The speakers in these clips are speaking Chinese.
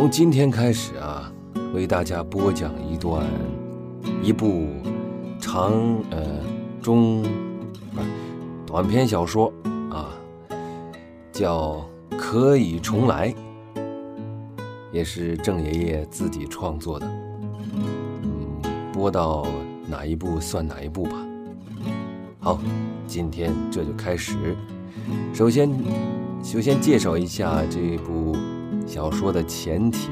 从今天开始啊，为大家播讲一段一部长呃中不是短篇小说啊，叫《可以重来》，也是郑爷爷自己创作的。嗯，播到哪一部算哪一部吧。好，今天这就开始。首先，首先介绍一下这部小说的前提，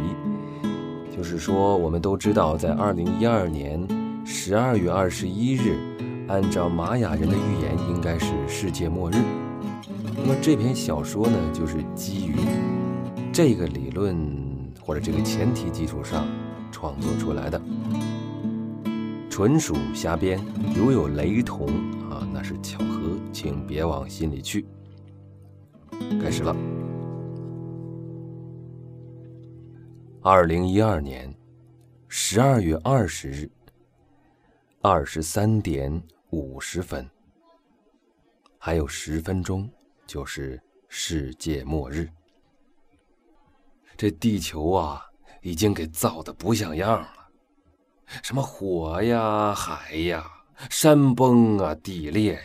就是说，我们都知道，在二零一二年十二月二十一日，按照玛雅人的预言，应该是世界末日。那么这篇小说呢，就是基于这个理论或者这个前提基础上创作出来的，纯属瞎编，如有雷同啊。那是巧合，请别往心里去。开始了。二零一二年十二月二十日二十三点五十分，还有十分钟就是世界末日。这地球啊，已经给造的不像样了，什么火呀，海呀。山崩啊，地裂呀，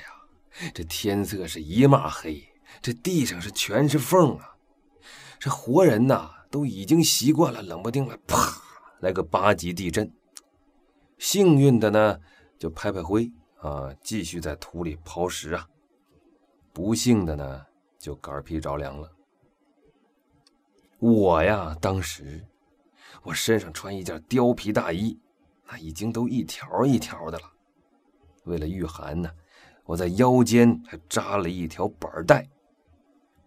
这天色是一抹黑，这地上是全是缝啊，这活人呐都已经习惯了，冷不丁了，啪来个八级地震。幸运的呢，就拍拍灰啊，继续在土里刨食啊；不幸的呢，就肝皮着凉了。我呀，当时我身上穿一件貂皮大衣，那已经都一条一条的了。为了御寒呢，我在腰间还扎了一条板带，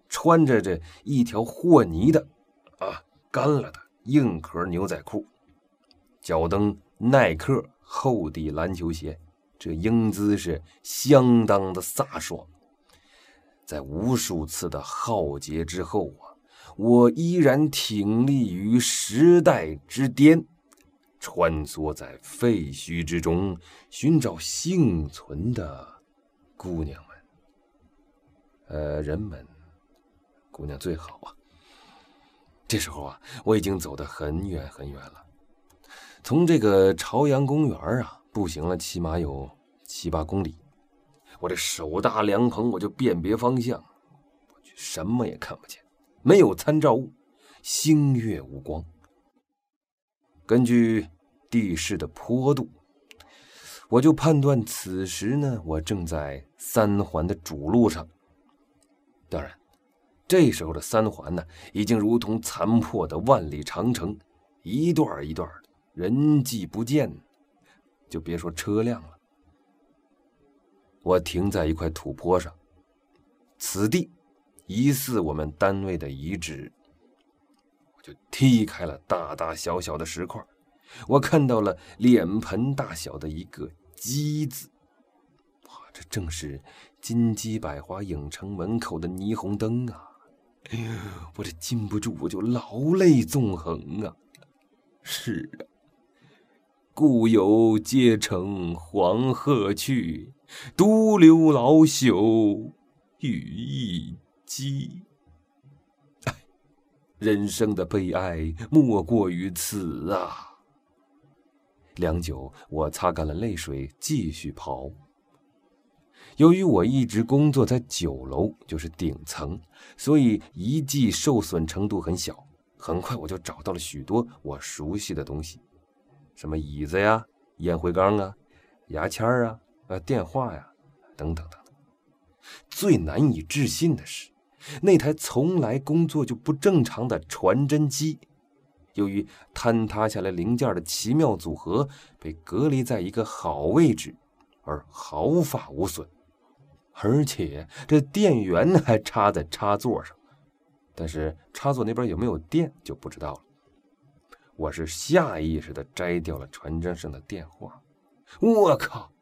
穿着这一条和泥的啊干了的硬壳牛仔裤，脚蹬耐克厚底篮球鞋，这英姿是相当的飒爽。在无数次的浩劫之后啊，我依然挺立于时代之巅。穿梭在废墟之中，寻找幸存的姑娘们。呃，人们，姑娘最好啊。这时候啊，我已经走得很远很远了。从这个朝阳公园啊，步行了起码有七八公里。我这手搭凉棚，我就辨别方向，我去什么也看不见，没有参照物，星月无光。根据地势的坡度，我就判断此时呢，我正在三环的主路上。当然，这时候的三环呢，已经如同残破的万里长城，一段一段的，人迹不见，就别说车辆了。我停在一块土坡上，此地疑似我们单位的遗址。我就踢开了大大小小的石块，我看到了脸盆大小的一个“鸡”字，哇，这正是金鸡百花影城门口的霓虹灯啊！哎呦，我这禁不住我就老泪纵横啊！是啊，故友皆乘黄鹤去，独留老朽羽翼鸡。人生的悲哀莫过于此啊！良久，我擦干了泪水，继续跑。由于我一直工作在九楼，就是顶层，所以遗迹受损程度很小。很快，我就找到了许多我熟悉的东西，什么椅子呀、烟灰缸啊、牙签啊、呃电话呀，等等等等。最难以置信的是。那台从来工作就不正常的传真机，由于坍塌下来零件的奇妙组合，被隔离在一个好位置，而毫发无损。而且这电源还插在插座上，但是插座那边有没有电就不知道了。我是下意识的摘掉了传真上的电话。我靠，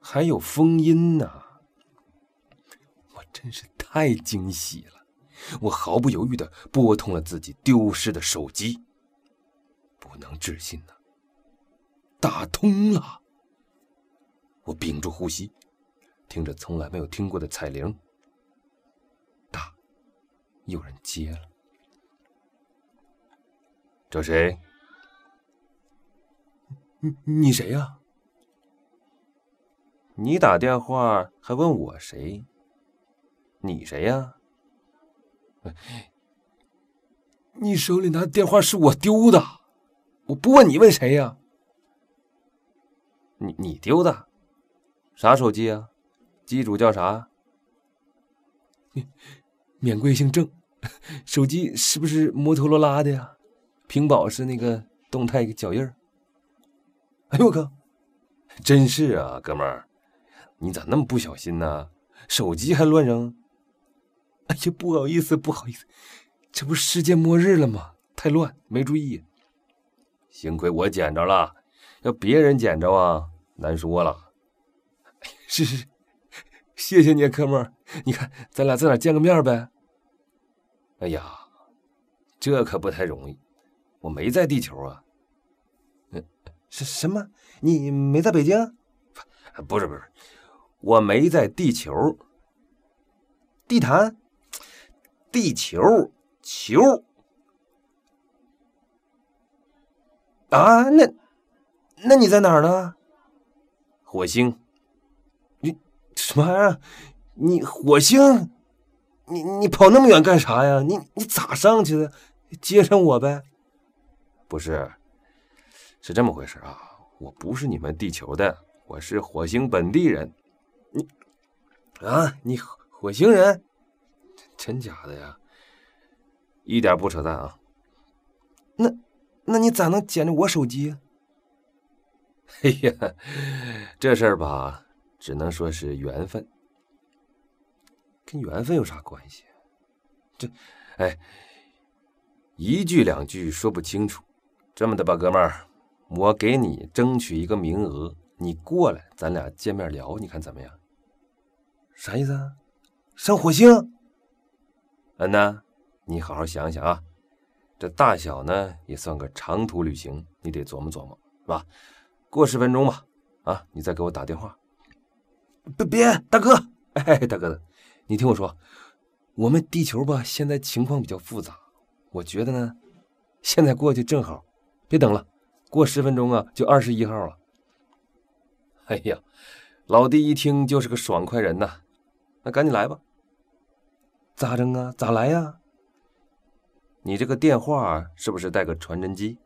还有封音呢！我真是。太惊喜了！我毫不犹豫的拨通了自己丢失的手机。不能置信呐，打通了！我屏住呼吸，听着从来没有听过的彩铃。打，有人接了。找谁？你你谁呀？你打电话还问我谁？你谁呀？你手里拿电话是我丢的，我不问你问谁呀？你你丢的？啥手机啊？机主叫啥？免贵姓郑，手机是不是摩托罗拉的呀？屏保是那个动态脚印儿。哎呦我靠，真是啊，哥们儿，你咋那么不小心呢？手机还乱扔？哎呀，不好意思，不好意思，这不世界末日了吗？太乱，没注意。幸亏我捡着了，要别人捡着啊，难说了。是 是，谢谢你，啊，哥们儿。你看，咱俩在哪见个面呗？哎呀，这可不太容易，我没在地球啊。嗯，什什么？你没在北京？不是不是，我没在地球。地坛。地球球啊，那那你在哪儿呢？火星？你什么玩意儿？你火星？你你跑那么远干啥呀？你你咋上去的？接上我呗？不是，是这么回事啊！我不是你们地球的，我是火星本地人。你啊，你火星人？真假的呀？一点不扯淡啊！那，那你咋能捡着我手机？哎呀，这事儿吧，只能说是缘分。跟缘分有啥关系？这，哎，一句两句说不清楚。这么的吧，哥们儿，我给你争取一个名额，你过来，咱俩见面聊，你看怎么样？啥意思啊？上火星？嗯呐，你好好想想啊，这大小呢也算个长途旅行，你得琢磨琢磨，是吧？过十分钟吧，啊，你再给我打电话。别别，大哥，哎，大哥，你听我说，我们地球吧现在情况比较复杂，我觉得呢，现在过去正好，别等了，过十分钟啊就二十一号了。哎呀，老弟一听就是个爽快人呐，那赶紧来吧。咋整啊？咋来呀？你这个电话是不是带个传真机？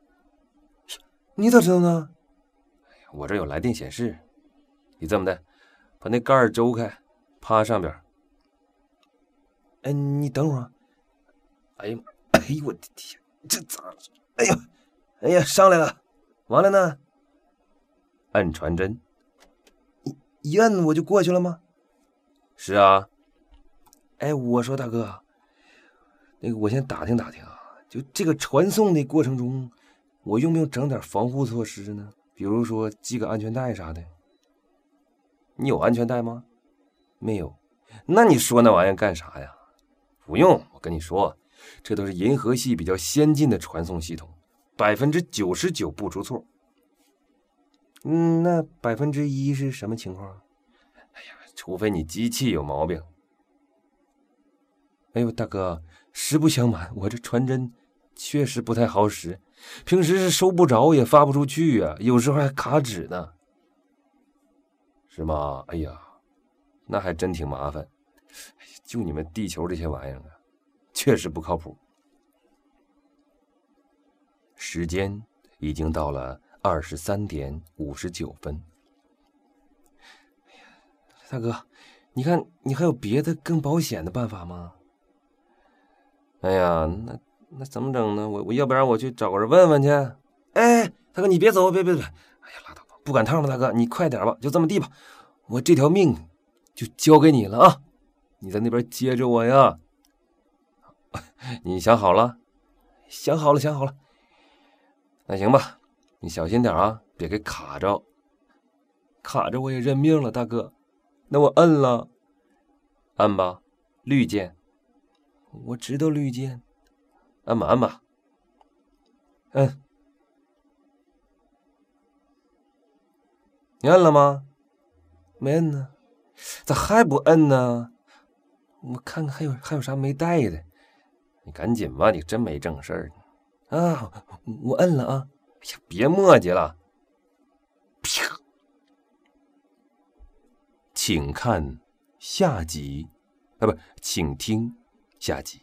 你咋知道呢？我这有来电显示。你这么的，把那盖儿周开，趴上边。哎，你等会儿。哎呀，哎呦我的天，这咋？哎呀，哎呀，上来了。完了呢？按传真。一一摁我就过去了吗？是啊。哎，我说大哥，那个我先打听打听啊，就这个传送的过程中，我用不用整点防护措施呢？比如说系个安全带啥的。你有安全带吗？没有。那你说那玩意干啥呀？不用，我跟你说，这都是银河系比较先进的传送系统，百分之九十九不出错。嗯，那百分之一是什么情况？哎呀，除非你机器有毛病。哎呦，大哥，实不相瞒，我这传真确实不太好使，平时是收不着也发不出去呀，有时候还卡纸呢。是吗？哎呀，那还真挺麻烦。就你们地球这些玩意儿啊，确实不靠谱。时间已经到了二十三点五十九分。大哥，你看你还有别的更保险的办法吗？哎呀，那那怎么整呢？我我要不然我去找个人问问去。哎，大哥你别走，别别别！哎呀，不赶趟了，大哥你快点吧，就这么地吧，我这条命就交给你了啊！你在那边接着我呀。你想好了？想好了，想好了。那行吧，你小心点啊，别给卡着。卡着我也认命了，大哥。那我摁了，按吧，绿键。我知道绿箭，按吧按吧，嗯，你摁了吗？没摁呢，咋还不摁呢？我看看还有还有啥没带的。你赶紧吧，你真没正事儿呢。啊，我摁了啊。哎呀，别墨迹了。啪！请看下集，啊不，请听下集。